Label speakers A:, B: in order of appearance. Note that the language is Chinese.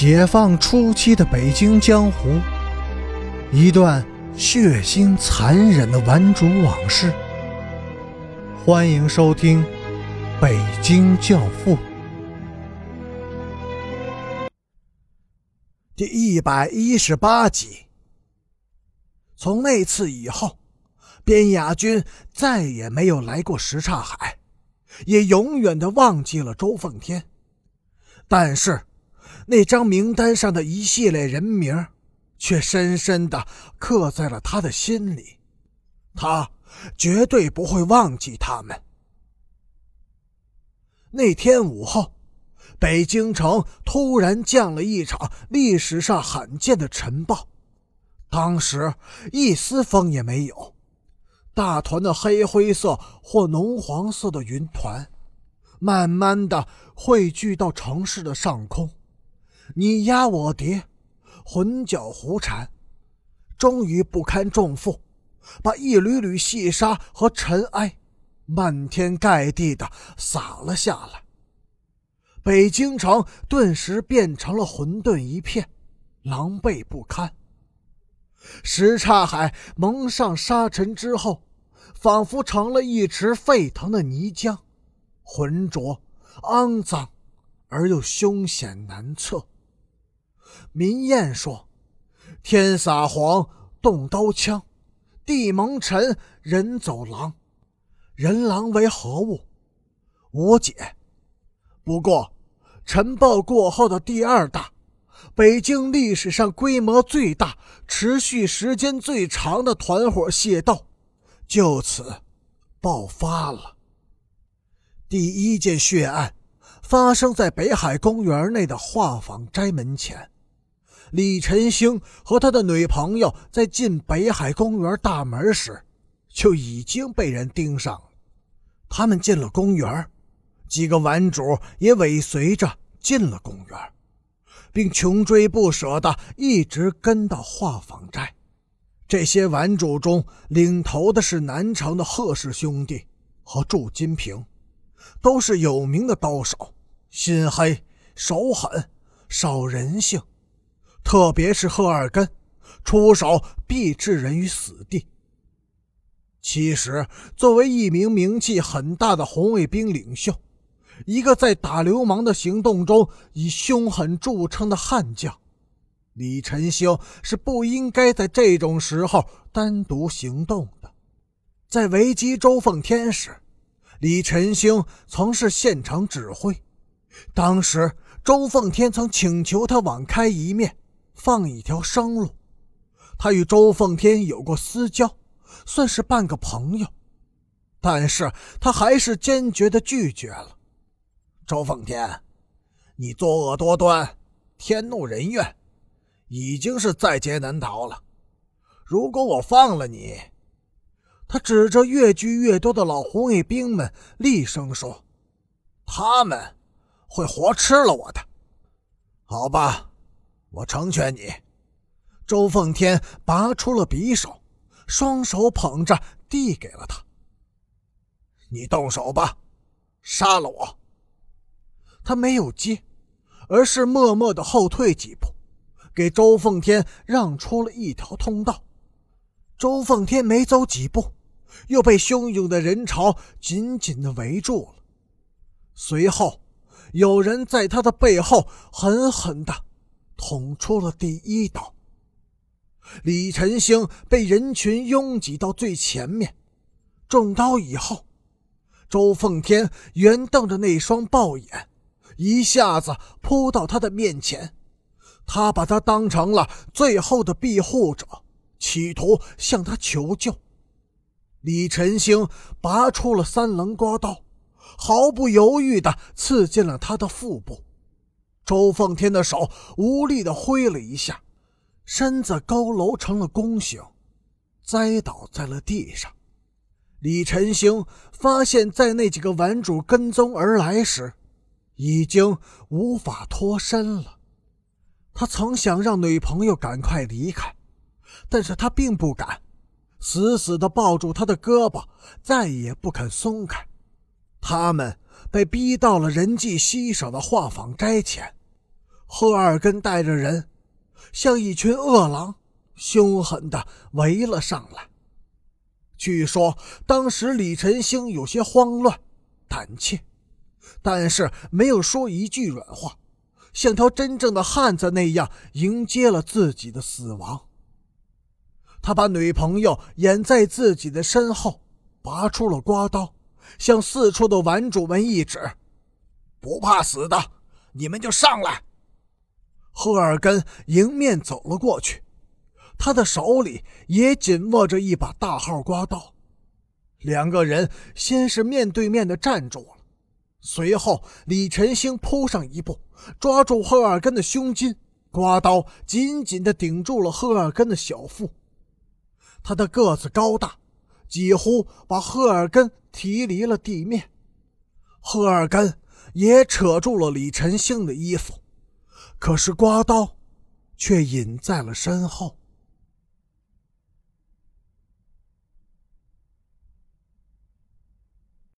A: 解放初期的北京江湖，一段血腥残忍的顽主往事。欢迎收听《北京教父》
B: 第一百一十八集。从那次以后，边雅军再也没有来过什刹海，也永远的忘记了周奉天。但是。那张名单上的一系列人名，却深深的刻在了他的心里，他绝对不会忘记他们。那天午后，北京城突然降了一场历史上罕见的尘暴，当时一丝风也没有，大团的黑灰色或浓黄色的云团，慢慢的汇聚到城市的上空。你压我叠，混搅胡缠，终于不堪重负，把一缕缕细沙和尘埃漫天盖地的洒了下来。北京城顿时变成了混沌一片，狼狈不堪。什刹海蒙上沙尘之后，仿佛成了一池沸腾的泥浆，浑浊、肮脏，而又凶险难测。民谚说：“天撒黄，动刀枪；地蒙尘，人走狼。人狼为何物？无解。不过，尘暴过后的第二大，北京历史上规模最大、持续时间最长的团伙械斗，就此爆发了。第一件血案发生在北海公园内的画舫斋门前。”李晨星和他的女朋友在进北海公园大门时，就已经被人盯上了。他们进了公园，几个玩主也尾随着进了公园，并穷追不舍的一直跟到画舫寨。这些玩主中，领头的是南城的贺氏兄弟和祝金平，都是有名的刀手，心黑手狠，少人性。特别是贺二根，出手必置人于死地。其实，作为一名名气很大的红卫兵领袖，一个在打流氓的行动中以凶狠著称的悍将，李晨星是不应该在这种时候单独行动的。在围击周奉天时，李晨星曾是现场指挥。当时，周奉天曾请求他网开一面。放一条生路，他与周奉天有过私交，算是半个朋友，但是他还是坚决的拒绝了。周奉天，你作恶多端，天怒人怨，已经是在劫难逃了。如果我放了你，他指着越聚越多的老红卫兵们，厉声说：“他们会活吃了我的。”好吧。我成全你。周奉天拔出了匕首，双手捧着，递给了他。你动手吧，杀了我。他没有接，而是默默的后退几步，给周奉天让出了一条通道。周奉天没走几步，又被汹涌的人潮紧紧的围住了。随后，有人在他的背后狠狠的。捅出了第一刀。李晨星被人群拥挤到最前面，中刀以后，周奉天圆瞪着那双豹眼，一下子扑到他的面前。他把他当成了最后的庇护者，企图向他求救。李晨星拔出了三棱刮刀，毫不犹豫地刺进了他的腹部。周奉天的手无力地挥了一下，身子佝偻成了弓形，栽倒在了地上。李晨星发现，在那几个玩主跟踪而来时，已经无法脱身了。他曾想让女朋友赶快离开，但是他并不敢，死死地抱住她的胳膊，再也不肯松开。他们被逼到了人迹稀少的画舫斋前。赫尔根带着人，像一群恶狼，凶狠地围了上来。据说当时李晨星有些慌乱、胆怯，但是没有说一句软话，像条真正的汉子那样迎接了自己的死亡。他把女朋友掩在自己的身后，拔出了刮刀，向四处的玩主们一指：“不怕死的，你们就上来。”赫尔根迎面走了过去，他的手里也紧握着一把大号刮刀。两个人先是面对面的站住了，随后李晨星扑上一步，抓住赫尔根的胸襟，刮刀紧紧地顶住了赫尔根的小腹。他的个子高大，几乎把赫尔根提离了地面。赫尔根也扯住了李晨星的衣服。可是刮刀，却隐在了身后。